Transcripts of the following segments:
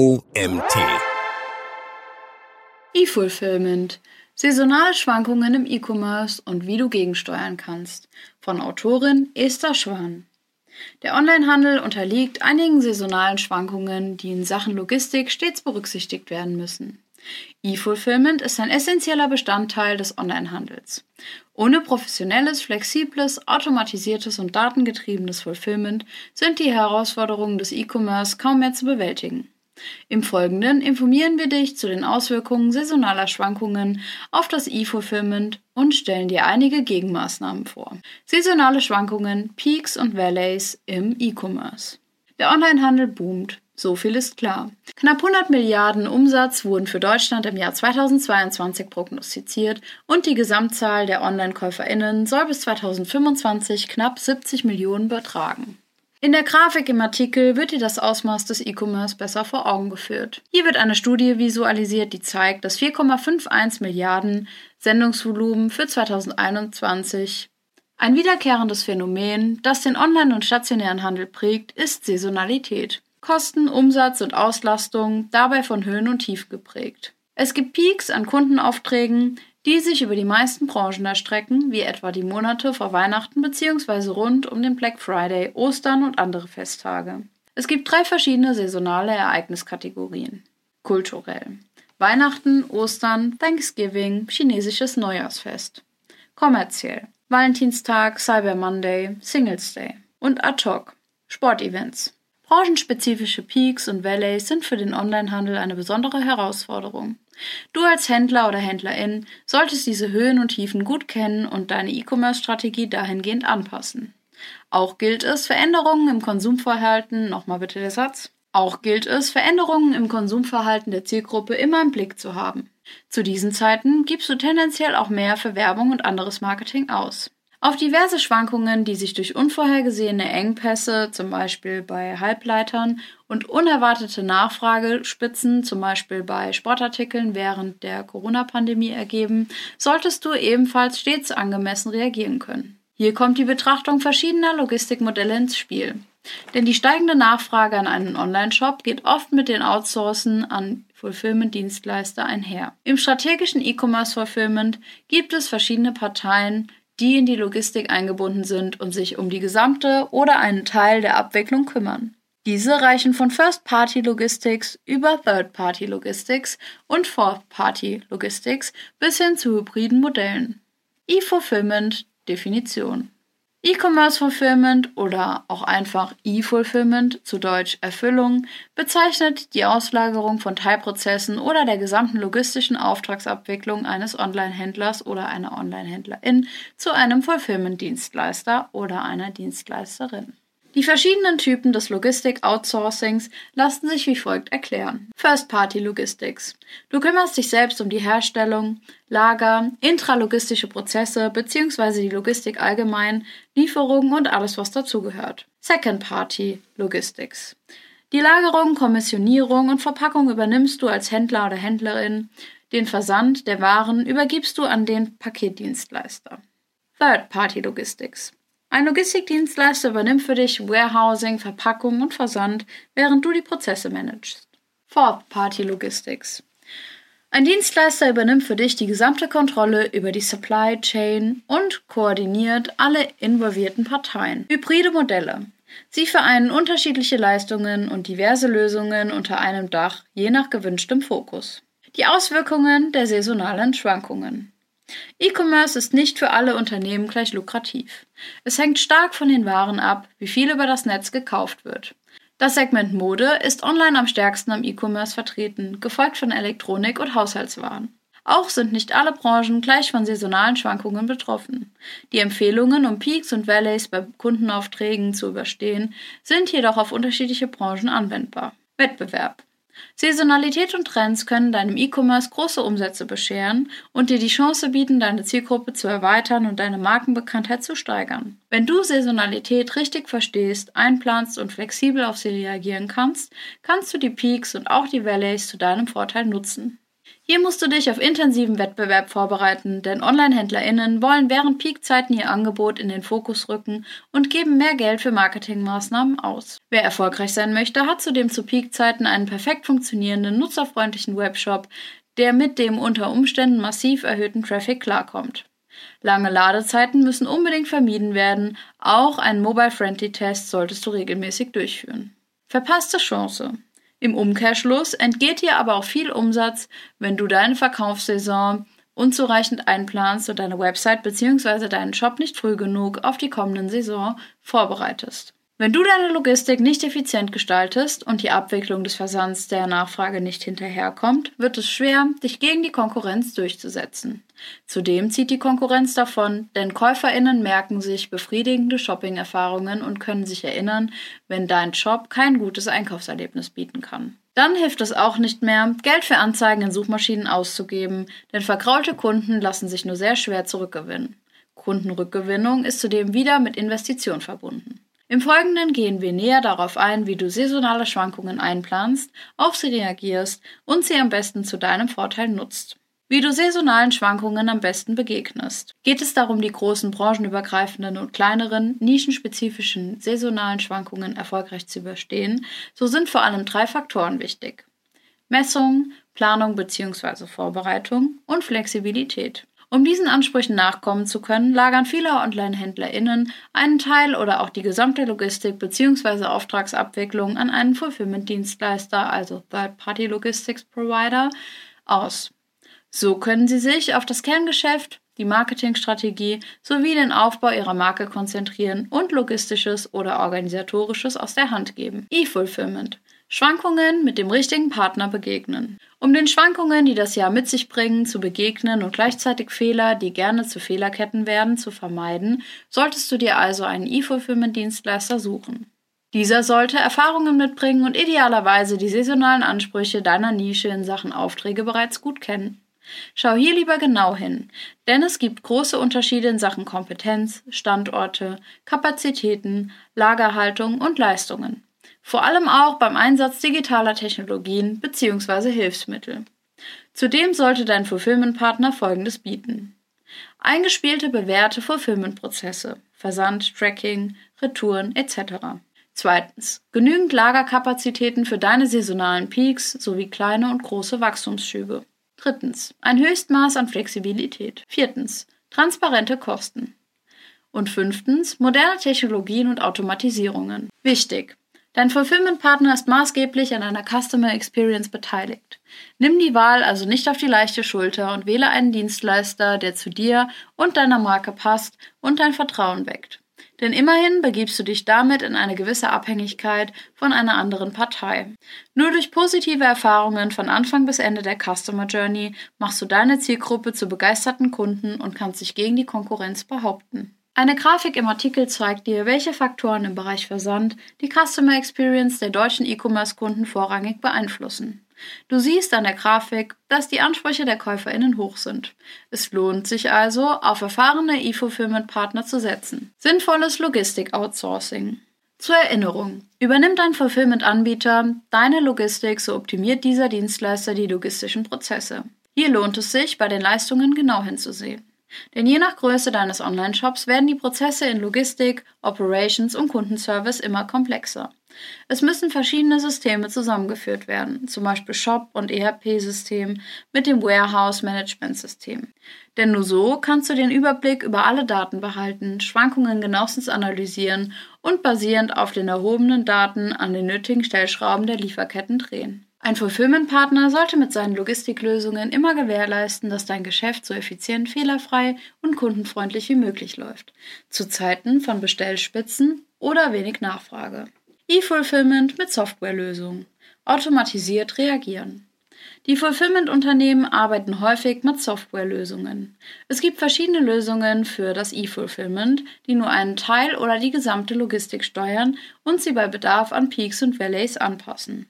OMT. E-Fulfillment. Saisonale Schwankungen im E-Commerce und wie du gegensteuern kannst. Von Autorin Esther Schwan. Der Onlinehandel unterliegt einigen saisonalen Schwankungen, die in Sachen Logistik stets berücksichtigt werden müssen. E-Fulfillment ist ein essentieller Bestandteil des Onlinehandels. Ohne professionelles, flexibles, automatisiertes und datengetriebenes Fulfillment sind die Herausforderungen des E-Commerce kaum mehr zu bewältigen. Im Folgenden informieren wir dich zu den Auswirkungen saisonaler Schwankungen auf das E-Fulfillment und stellen dir einige Gegenmaßnahmen vor. Saisonale Schwankungen, Peaks und Valleys im E-Commerce. Der Onlinehandel boomt. So viel ist klar. Knapp 100 Milliarden Umsatz wurden für Deutschland im Jahr 2022 prognostiziert und die Gesamtzahl der Online-KäuferInnen soll bis 2025 knapp 70 Millionen betragen. In der Grafik im Artikel wird dir das Ausmaß des E-Commerce besser vor Augen geführt. Hier wird eine Studie visualisiert, die zeigt, dass 4,51 Milliarden Sendungsvolumen für 2021 ein wiederkehrendes Phänomen, das den online- und stationären Handel prägt, ist Saisonalität. Kosten, Umsatz und Auslastung dabei von Höhen und Tiefen geprägt. Es gibt Peaks an Kundenaufträgen, die sich über die meisten Branchen erstrecken, wie etwa die Monate vor Weihnachten bzw. rund um den Black Friday, Ostern und andere Festtage. Es gibt drei verschiedene saisonale Ereigniskategorien. Kulturell. Weihnachten, Ostern, Thanksgiving, chinesisches Neujahrsfest. Kommerziell. Valentinstag, Cyber Monday, Singles Day. Und ad hoc. Sportevents. Branchenspezifische Peaks und Valleys sind für den Onlinehandel eine besondere Herausforderung. Du als Händler oder Händlerin solltest diese Höhen und Tiefen gut kennen und deine E-Commerce-Strategie dahingehend anpassen. Auch gilt es, Veränderungen im Konsumverhalten, nochmal bitte der Satz, auch gilt es, Veränderungen im Konsumverhalten der Zielgruppe immer im Blick zu haben. Zu diesen Zeiten gibst du tendenziell auch mehr für Werbung und anderes Marketing aus. Auf diverse Schwankungen, die sich durch unvorhergesehene Engpässe, zum Beispiel bei Halbleitern, und unerwartete Nachfragespitzen, zum Beispiel bei Sportartikeln während der Corona-Pandemie ergeben, solltest du ebenfalls stets angemessen reagieren können. Hier kommt die Betrachtung verschiedener Logistikmodelle ins Spiel. Denn die steigende Nachfrage an einen Online-Shop geht oft mit den Outsourcen an Fulfillment-Dienstleister einher. Im strategischen E-Commerce-Fulfillment gibt es verschiedene Parteien, die in die Logistik eingebunden sind und sich um die gesamte oder einen Teil der Abwicklung kümmern. Diese reichen von First-Party-Logistics über Third-Party-Logistics und Fourth-Party-Logistics bis hin zu hybriden Modellen. E-Fulfillment Definition E-Commerce Fulfillment oder auch einfach E-Fulfillment, zu Deutsch Erfüllung, bezeichnet die Auslagerung von Teilprozessen oder der gesamten logistischen Auftragsabwicklung eines Online-Händlers oder einer Online-Händlerin zu einem Fulfillment-Dienstleister oder einer Dienstleisterin. Die verschiedenen Typen des Logistik-Outsourcings lassen sich wie folgt erklären. First-Party-Logistics. Du kümmerst dich selbst um die Herstellung, Lager, intralogistische Prozesse bzw. die Logistik allgemein, Lieferungen und alles, was dazugehört. Second-Party-Logistics. Die Lagerung, Kommissionierung und Verpackung übernimmst du als Händler oder Händlerin. Den Versand der Waren übergibst du an den Paketdienstleister. Third-Party-Logistics. Ein Logistikdienstleister übernimmt für dich Warehousing, Verpackung und Versand, während du die Prozesse managst. Fourth Party Logistics. Ein Dienstleister übernimmt für dich die gesamte Kontrolle über die Supply Chain und koordiniert alle involvierten Parteien. Hybride Modelle. Sie vereinen unterschiedliche Leistungen und diverse Lösungen unter einem Dach, je nach gewünschtem Fokus. Die Auswirkungen der saisonalen Schwankungen. E-Commerce ist nicht für alle Unternehmen gleich lukrativ. Es hängt stark von den Waren ab, wie viel über das Netz gekauft wird. Das Segment Mode ist online am stärksten am E-Commerce vertreten, gefolgt von Elektronik und Haushaltswaren. Auch sind nicht alle Branchen gleich von saisonalen Schwankungen betroffen. Die Empfehlungen, um Peaks und Valleys bei Kundenaufträgen zu überstehen, sind jedoch auf unterschiedliche Branchen anwendbar. Wettbewerb. Saisonalität und Trends können deinem E-Commerce große Umsätze bescheren und dir die Chance bieten, deine Zielgruppe zu erweitern und deine Markenbekanntheit zu steigern. Wenn du Saisonalität richtig verstehst, einplanst und flexibel auf sie reagieren kannst, kannst du die Peaks und auch die Valleys zu deinem Vorteil nutzen. Hier musst du dich auf intensiven Wettbewerb vorbereiten, denn Online-HändlerInnen wollen während Peakzeiten ihr Angebot in den Fokus rücken und geben mehr Geld für Marketingmaßnahmen aus. Wer erfolgreich sein möchte, hat zudem zu Peakzeiten einen perfekt funktionierenden, nutzerfreundlichen Webshop, der mit dem unter Umständen massiv erhöhten Traffic klarkommt. Lange Ladezeiten müssen unbedingt vermieden werden, auch einen Mobile-Friendly-Test solltest du regelmäßig durchführen. Verpasste Chance. Im Umkehrschluss entgeht dir aber auch viel Umsatz, wenn du deine Verkaufssaison unzureichend einplanst und deine Website bzw. deinen Shop nicht früh genug auf die kommenden Saison vorbereitest. Wenn du deine Logistik nicht effizient gestaltest und die Abwicklung des Versands der Nachfrage nicht hinterherkommt, wird es schwer, dich gegen die Konkurrenz durchzusetzen. Zudem zieht die Konkurrenz davon, denn Käuferinnen merken sich befriedigende Shopping-Erfahrungen und können sich erinnern, wenn dein Shop kein gutes Einkaufserlebnis bieten kann. Dann hilft es auch nicht mehr, Geld für Anzeigen in Suchmaschinen auszugeben, denn verkraulte Kunden lassen sich nur sehr schwer zurückgewinnen. Kundenrückgewinnung ist zudem wieder mit Investition verbunden. Im Folgenden gehen wir näher darauf ein, wie du saisonale Schwankungen einplanst, auf sie reagierst und sie am besten zu deinem Vorteil nutzt. Wie du saisonalen Schwankungen am besten begegnest. Geht es darum, die großen branchenübergreifenden und kleineren, nischenspezifischen saisonalen Schwankungen erfolgreich zu überstehen, so sind vor allem drei Faktoren wichtig. Messung, Planung bzw. Vorbereitung und Flexibilität. Um diesen Ansprüchen nachkommen zu können, lagern viele Online-HändlerInnen einen Teil oder auch die gesamte Logistik bzw. Auftragsabwicklung an einen Fulfillment-Dienstleister, also Third-Party Logistics Provider, aus. So können sie sich auf das Kerngeschäft, die Marketingstrategie sowie den Aufbau ihrer Marke konzentrieren und logistisches oder organisatorisches aus der Hand geben. E-Fulfillment Schwankungen mit dem richtigen Partner begegnen. Um den Schwankungen, die das Jahr mit sich bringen, zu begegnen und gleichzeitig Fehler, die gerne zu Fehlerketten werden, zu vermeiden, solltest du dir also einen E-Fulfillment-Dienstleister suchen. Dieser sollte Erfahrungen mitbringen und idealerweise die saisonalen Ansprüche deiner Nische in Sachen Aufträge bereits gut kennen. Schau hier lieber genau hin, denn es gibt große Unterschiede in Sachen Kompetenz, Standorte, Kapazitäten, Lagerhaltung und Leistungen vor allem auch beim Einsatz digitaler Technologien bzw. Hilfsmittel. Zudem sollte dein Fulfillment-Partner Folgendes bieten. Eingespielte bewährte Fulfillment-Prozesse, Versand, Tracking, Retouren etc. Zweitens. Genügend Lagerkapazitäten für deine saisonalen Peaks sowie kleine und große Wachstumsschübe. Drittens. Ein Höchstmaß an Flexibilität. Viertens. Transparente Kosten. Und fünftens. Moderne Technologien und Automatisierungen. Wichtig. Dein Fulfillment-Partner ist maßgeblich an einer Customer Experience beteiligt. Nimm die Wahl also nicht auf die leichte Schulter und wähle einen Dienstleister, der zu dir und deiner Marke passt und dein Vertrauen weckt. Denn immerhin begibst du dich damit in eine gewisse Abhängigkeit von einer anderen Partei. Nur durch positive Erfahrungen von Anfang bis Ende der Customer Journey machst du deine Zielgruppe zu begeisterten Kunden und kannst dich gegen die Konkurrenz behaupten. Eine Grafik im Artikel zeigt dir, welche Faktoren im Bereich Versand die Customer Experience der deutschen E-Commerce-Kunden vorrangig beeinflussen. Du siehst an der Grafik, dass die Ansprüche der KäuferInnen hoch sind. Es lohnt sich also, auf erfahrene E-Fulfillment-Partner zu setzen. Sinnvolles Logistik-Outsourcing. Zur Erinnerung. Übernimmt ein Fulfillment-Anbieter deine Logistik, so optimiert dieser Dienstleister die logistischen Prozesse. Hier lohnt es sich, bei den Leistungen genau hinzusehen. Denn je nach Größe deines Online-Shops werden die Prozesse in Logistik, Operations und Kundenservice immer komplexer. Es müssen verschiedene Systeme zusammengeführt werden, zum Beispiel Shop- und ERP-System mit dem Warehouse-Management-System. Denn nur so kannst du den Überblick über alle Daten behalten, Schwankungen genauestens analysieren und basierend auf den erhobenen Daten an den nötigen Stellschrauben der Lieferketten drehen. Ein Fulfillment-Partner sollte mit seinen Logistiklösungen immer gewährleisten, dass dein Geschäft so effizient, fehlerfrei und kundenfreundlich wie möglich läuft, zu Zeiten von Bestellspitzen oder wenig Nachfrage. E-Fulfillment mit Softwarelösungen. Automatisiert reagieren. Die Fulfillment-Unternehmen arbeiten häufig mit Softwarelösungen. Es gibt verschiedene Lösungen für das E-Fulfillment, die nur einen Teil oder die gesamte Logistik steuern und sie bei Bedarf an Peaks und Valleys anpassen.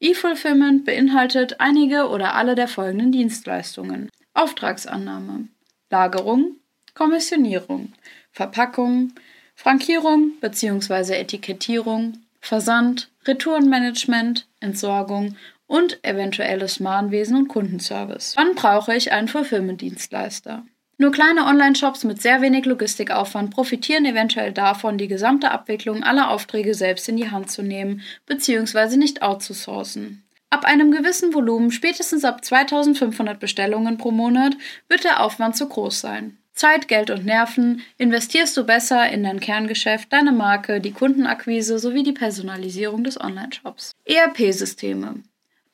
E-Fulfillment beinhaltet einige oder alle der folgenden Dienstleistungen. Auftragsannahme, Lagerung, Kommissionierung, Verpackung, Frankierung bzw. Etikettierung, Versand, Retourenmanagement, Entsorgung und eventuelles Mahnwesen und Kundenservice. Wann brauche ich einen Fulfillment-Dienstleister? Nur kleine Online-Shops mit sehr wenig Logistikaufwand profitieren eventuell davon, die gesamte Abwicklung aller Aufträge selbst in die Hand zu nehmen bzw. nicht outzusourcen. Ab einem gewissen Volumen, spätestens ab 2500 Bestellungen pro Monat, wird der Aufwand zu groß sein. Zeit, Geld und Nerven investierst du besser in dein Kerngeschäft, deine Marke, die Kundenakquise sowie die Personalisierung des Online-Shops. ERP-Systeme.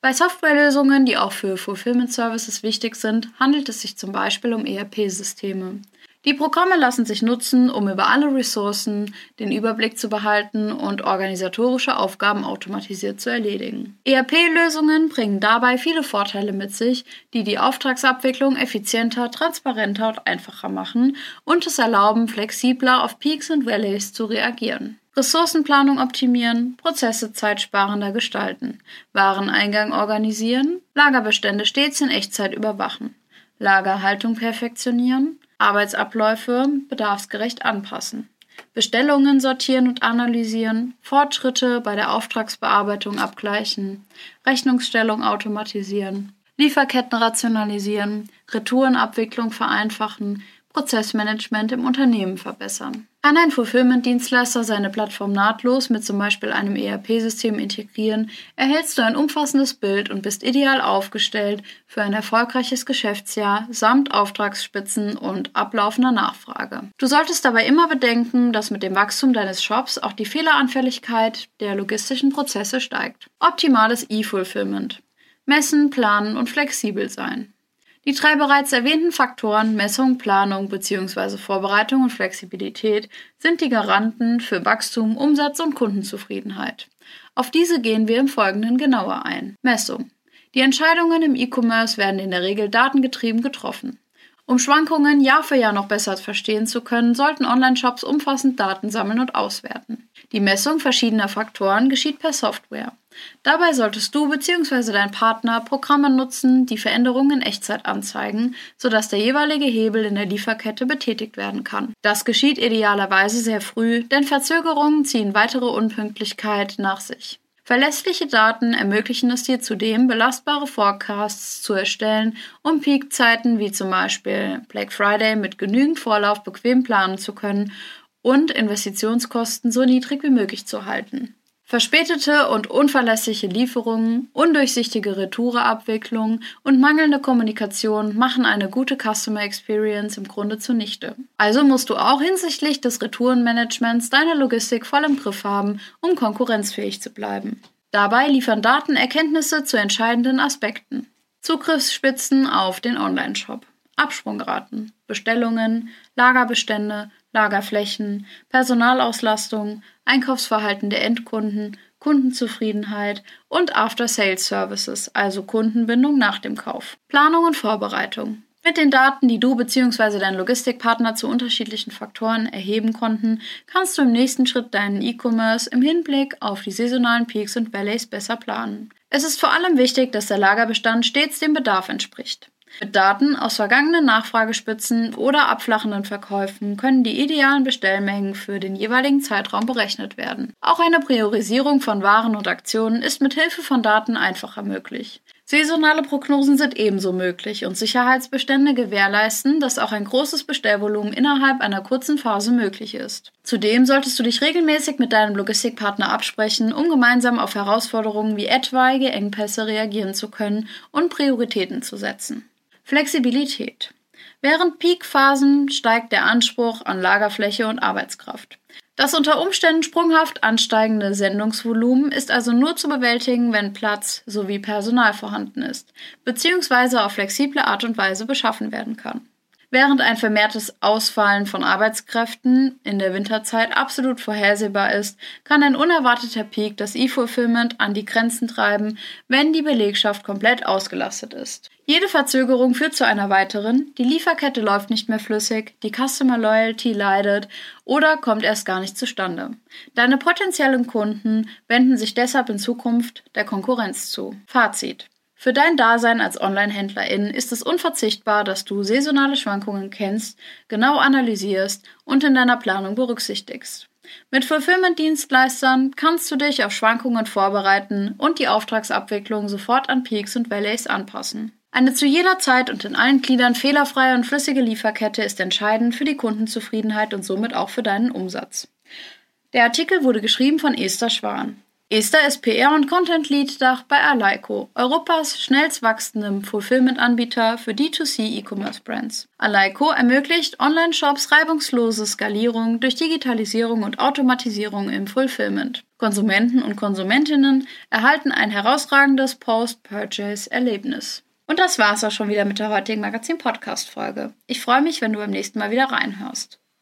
Bei Softwarelösungen, die auch für Fulfillment Services wichtig sind, handelt es sich zum Beispiel um ERP-Systeme. Die Programme lassen sich nutzen, um über alle Ressourcen den Überblick zu behalten und organisatorische Aufgaben automatisiert zu erledigen. ERP-Lösungen bringen dabei viele Vorteile mit sich, die die Auftragsabwicklung effizienter, transparenter und einfacher machen und es erlauben, flexibler auf Peaks und Valleys zu reagieren. Ressourcenplanung optimieren, Prozesse zeitsparender gestalten, Wareneingang organisieren, Lagerbestände stets in Echtzeit überwachen, Lagerhaltung perfektionieren, Arbeitsabläufe bedarfsgerecht anpassen, Bestellungen sortieren und analysieren, Fortschritte bei der Auftragsbearbeitung abgleichen, Rechnungsstellung automatisieren, Lieferketten rationalisieren, Retourenabwicklung vereinfachen, Prozessmanagement im Unternehmen verbessern. Kann ein Fulfillment-Dienstleister seine Plattform nahtlos mit zum Beispiel einem ERP-System integrieren, erhältst du ein umfassendes Bild und bist ideal aufgestellt für ein erfolgreiches Geschäftsjahr samt Auftragsspitzen und ablaufender Nachfrage. Du solltest dabei immer bedenken, dass mit dem Wachstum deines Shops auch die Fehleranfälligkeit der logistischen Prozesse steigt. Optimales E-Fulfillment. Messen, planen und flexibel sein. Die drei bereits erwähnten Faktoren Messung, Planung bzw. Vorbereitung und Flexibilität sind die Garanten für Wachstum, Umsatz und Kundenzufriedenheit. Auf diese gehen wir im Folgenden genauer ein. Messung. Die Entscheidungen im E-Commerce werden in der Regel datengetrieben getroffen. Um Schwankungen Jahr für Jahr noch besser verstehen zu können, sollten Online-Shops umfassend Daten sammeln und auswerten. Die Messung verschiedener Faktoren geschieht per Software. Dabei solltest du bzw. dein Partner Programme nutzen, die Veränderungen in Echtzeit anzeigen, sodass der jeweilige Hebel in der Lieferkette betätigt werden kann. Das geschieht idealerweise sehr früh, denn Verzögerungen ziehen weitere Unpünktlichkeit nach sich. Verlässliche Daten ermöglichen es dir zudem, belastbare Forecasts zu erstellen, um Peakzeiten wie zum Beispiel Black Friday mit genügend Vorlauf bequem planen zu können und Investitionskosten so niedrig wie möglich zu halten. Verspätete und unverlässliche Lieferungen, undurchsichtige Retoureabwicklung und mangelnde Kommunikation machen eine gute Customer Experience im Grunde zunichte. Also musst du auch hinsichtlich des Retourenmanagements deine Logistik voll im Griff haben, um konkurrenzfähig zu bleiben. Dabei liefern Daten Erkenntnisse zu entscheidenden Aspekten. Zugriffsspitzen auf den Online-Shop, Absprungraten, Bestellungen, Lagerbestände, Lagerflächen, Personalauslastung, Einkaufsverhalten der Endkunden, Kundenzufriedenheit und After-Sales-Services, also Kundenbindung nach dem Kauf. Planung und Vorbereitung. Mit den Daten, die du bzw. dein Logistikpartner zu unterschiedlichen Faktoren erheben konnten, kannst du im nächsten Schritt deinen E-Commerce im Hinblick auf die saisonalen Peaks und Valleys besser planen. Es ist vor allem wichtig, dass der Lagerbestand stets dem Bedarf entspricht. Mit Daten aus vergangenen Nachfragespitzen oder abflachenden Verkäufen können die idealen Bestellmengen für den jeweiligen Zeitraum berechnet werden. Auch eine Priorisierung von Waren und Aktionen ist mit Hilfe von Daten einfacher möglich. Saisonale Prognosen sind ebenso möglich und Sicherheitsbestände gewährleisten, dass auch ein großes Bestellvolumen innerhalb einer kurzen Phase möglich ist. Zudem solltest du dich regelmäßig mit deinem Logistikpartner absprechen, um gemeinsam auf Herausforderungen wie etwaige Engpässe reagieren zu können und Prioritäten zu setzen. Flexibilität. Während Peakphasen steigt der Anspruch an Lagerfläche und Arbeitskraft. Das unter Umständen sprunghaft ansteigende Sendungsvolumen ist also nur zu bewältigen, wenn Platz sowie Personal vorhanden ist, beziehungsweise auf flexible Art und Weise beschaffen werden kann. Während ein vermehrtes Ausfallen von Arbeitskräften in der Winterzeit absolut vorhersehbar ist, kann ein unerwarteter Peak das E-Fulfillment an die Grenzen treiben, wenn die Belegschaft komplett ausgelastet ist. Jede Verzögerung führt zu einer weiteren, die Lieferkette läuft nicht mehr flüssig, die Customer Loyalty leidet oder kommt erst gar nicht zustande. Deine potenziellen Kunden wenden sich deshalb in Zukunft der Konkurrenz zu. Fazit. Für dein Dasein als Online-Händlerin ist es unverzichtbar, dass du saisonale Schwankungen kennst, genau analysierst und in deiner Planung berücksichtigst. Mit Fulfillment-Dienstleistern kannst du dich auf Schwankungen vorbereiten und die Auftragsabwicklung sofort an Peaks und Valleys anpassen. Eine zu jeder Zeit und in allen Gliedern fehlerfreie und flüssige Lieferkette ist entscheidend für die Kundenzufriedenheit und somit auch für deinen Umsatz. Der Artikel wurde geschrieben von Esther Schwan. Esther ist PR- und Content-Lead-Dach bei Aleiko, Europas schnellst wachsendem Fulfillment-Anbieter für D2C E-Commerce-Brands. Aleiko ermöglicht Online-Shops reibungslose Skalierung durch Digitalisierung und Automatisierung im Fulfillment. Konsumenten und Konsumentinnen erhalten ein herausragendes Post-Purchase-Erlebnis. Und das war's auch schon wieder mit der heutigen Magazin-Podcast-Folge. Ich freue mich, wenn du beim nächsten Mal wieder reinhörst.